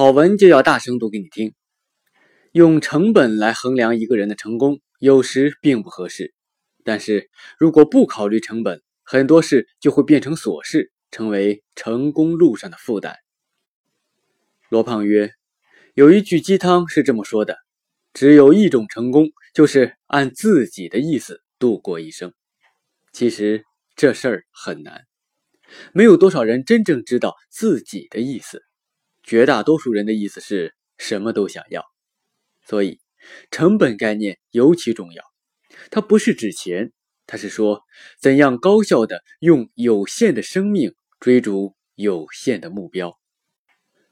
好文就要大声读给你听。用成本来衡量一个人的成功，有时并不合适。但是如果不考虑成本，很多事就会变成琐事，成为成功路上的负担。罗胖曰：“有一句鸡汤是这么说的：只有一种成功，就是按自己的意思度过一生。其实这事儿很难，没有多少人真正知道自己的意思。绝大多数人的意思是什么都想要，所以成本概念尤其重要。它不是指钱。”它是说，怎样高效的用有限的生命追逐有限的目标。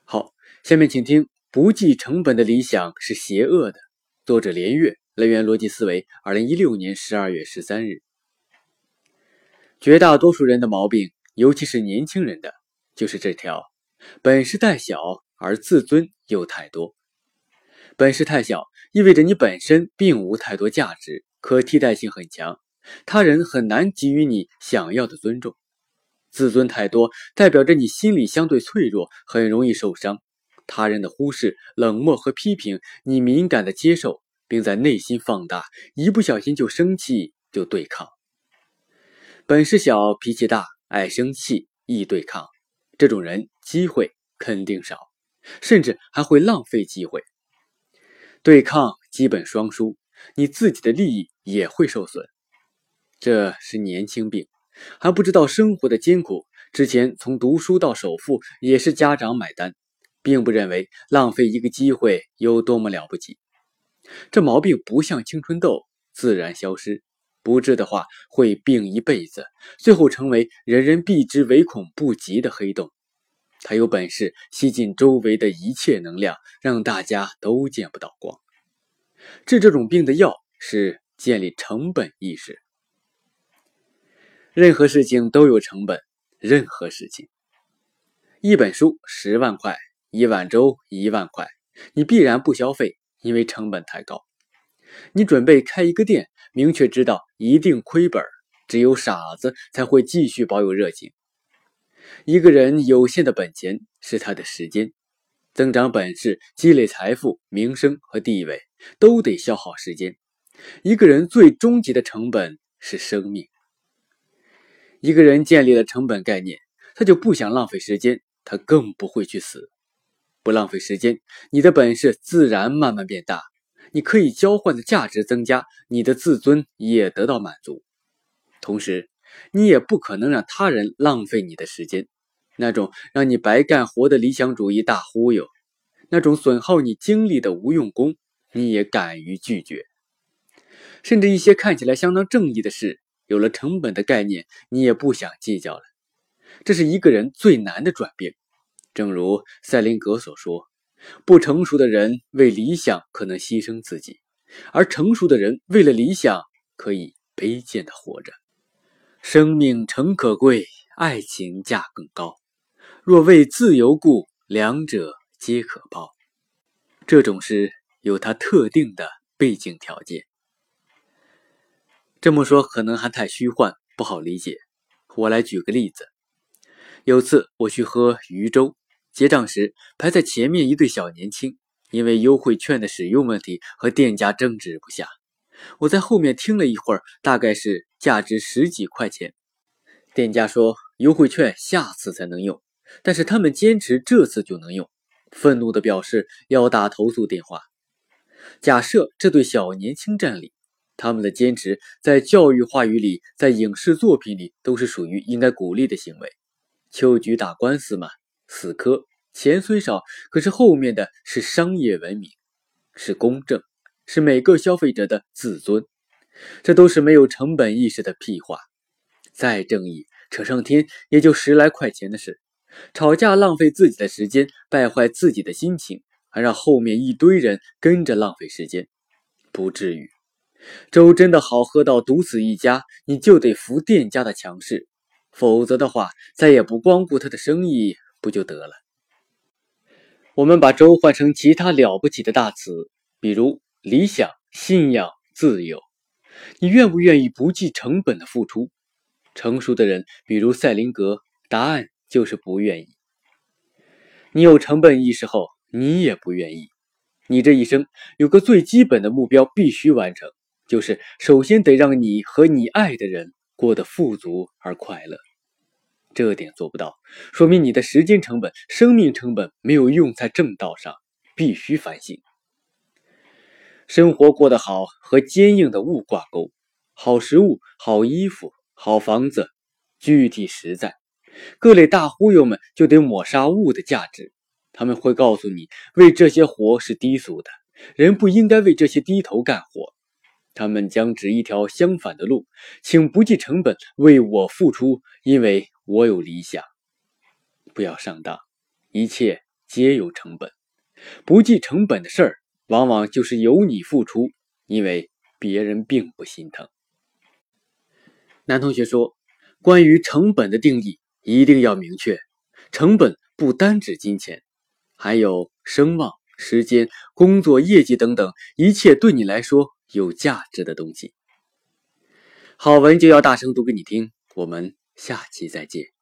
好，下面请听：不计成本的理想是邪恶的。作者连岳，来源逻辑思维，二零一六年十二月十三日。绝大多数人的毛病，尤其是年轻人的，就是这条：本事太小，而自尊又太多。本事太小，意味着你本身并无太多价值，可替代性很强。他人很难给予你想要的尊重，自尊太多，代表着你心理相对脆弱，很容易受伤。他人的忽视、冷漠和批评，你敏感的接受，并在内心放大，一不小心就生气，就对抗。本事小、脾气大、爱生气、易对抗，这种人机会肯定少，甚至还会浪费机会。对抗基本双输，你自己的利益也会受损。这是年轻病，还不知道生活的艰苦。之前从读书到首付也是家长买单，并不认为浪费一个机会有多么了不起。这毛病不像青春痘，自然消失；不治的话，会病一辈子，最后成为人人避之唯恐不及的黑洞。他有本事吸进周围的一切能量，让大家都见不到光。治这种病的药是建立成本意识。任何事情都有成本，任何事情，一本书十万块，一碗粥一万块，你必然不消费，因为成本太高。你准备开一个店，明确知道一定亏本，只有傻子才会继续保有热情。一个人有限的本钱是他的时间，增长本事、积累财富、名声和地位都得消耗时间。一个人最终极的成本是生命。一个人建立了成本概念，他就不想浪费时间，他更不会去死。不浪费时间，你的本事自然慢慢变大，你可以交换的价值增加，你的自尊也得到满足。同时，你也不可能让他人浪费你的时间，那种让你白干活的理想主义大忽悠，那种损耗你精力的无用功，你也敢于拒绝。甚至一些看起来相当正义的事。有了成本的概念，你也不想计较了。这是一个人最难的转变。正如塞林格所说：“不成熟的人为理想可能牺牲自己，而成熟的人为了理想可以卑贱的活着。生命诚可贵，爱情价更高。若为自由故，两者皆可抛。”这种事有它特定的背景条件。这么说可能还太虚幻，不好理解。我来举个例子。有次我去喝鱼粥，结账时排在前面一对小年轻，因为优惠券的使用问题和店家争执不下。我在后面听了一会儿，大概是价值十几块钱。店家说优惠券下次才能用，但是他们坚持这次就能用，愤怒地表示要打投诉电话。假设这对小年轻占理。他们的坚持，在教育话语里，在影视作品里，都是属于应该鼓励的行为。秋菊打官司嘛，死磕，钱虽少，可是后面的是商业文明，是公正，是每个消费者的自尊。这都是没有成本意识的屁话。再正义，扯上天也就十来块钱的事。吵架浪费自己的时间，败坏自己的心情，还让后面一堆人跟着浪费时间，不至于。粥真的好喝到独死一家，你就得服店家的强势，否则的话，再也不光顾他的生意不就得了？我们把粥换成其他了不起的大词，比如理想、信仰、自由，你愿不愿意不计成本的付出？成熟的人，比如赛林格，答案就是不愿意。你有成本意识后，你也不愿意。你这一生有个最基本的目标必须完成，就是首先得让你和你爱的人过得富足而快乐。这点做不到，说明你的时间成本、生命成本没有用在正道上，必须反省。生活过得好和坚硬的物挂钩，好食物、好衣服、好房子，具体实在。各类大忽悠们就得抹杀物的价值，他们会告诉你，为这些活是低俗的，人不应该为这些低头干活。他们将指一条相反的路，请不计成本为我付出，因为我有理想。不要上当，一切皆有成本。不计成本的事儿，往往就是由你付出，因为别人并不心疼。男同学说，关于成本的定义。一定要明确，成本不单指金钱，还有声望、时间、工作、业绩等等一切对你来说有价值的东西。好文就要大声读给你听，我们下期再见。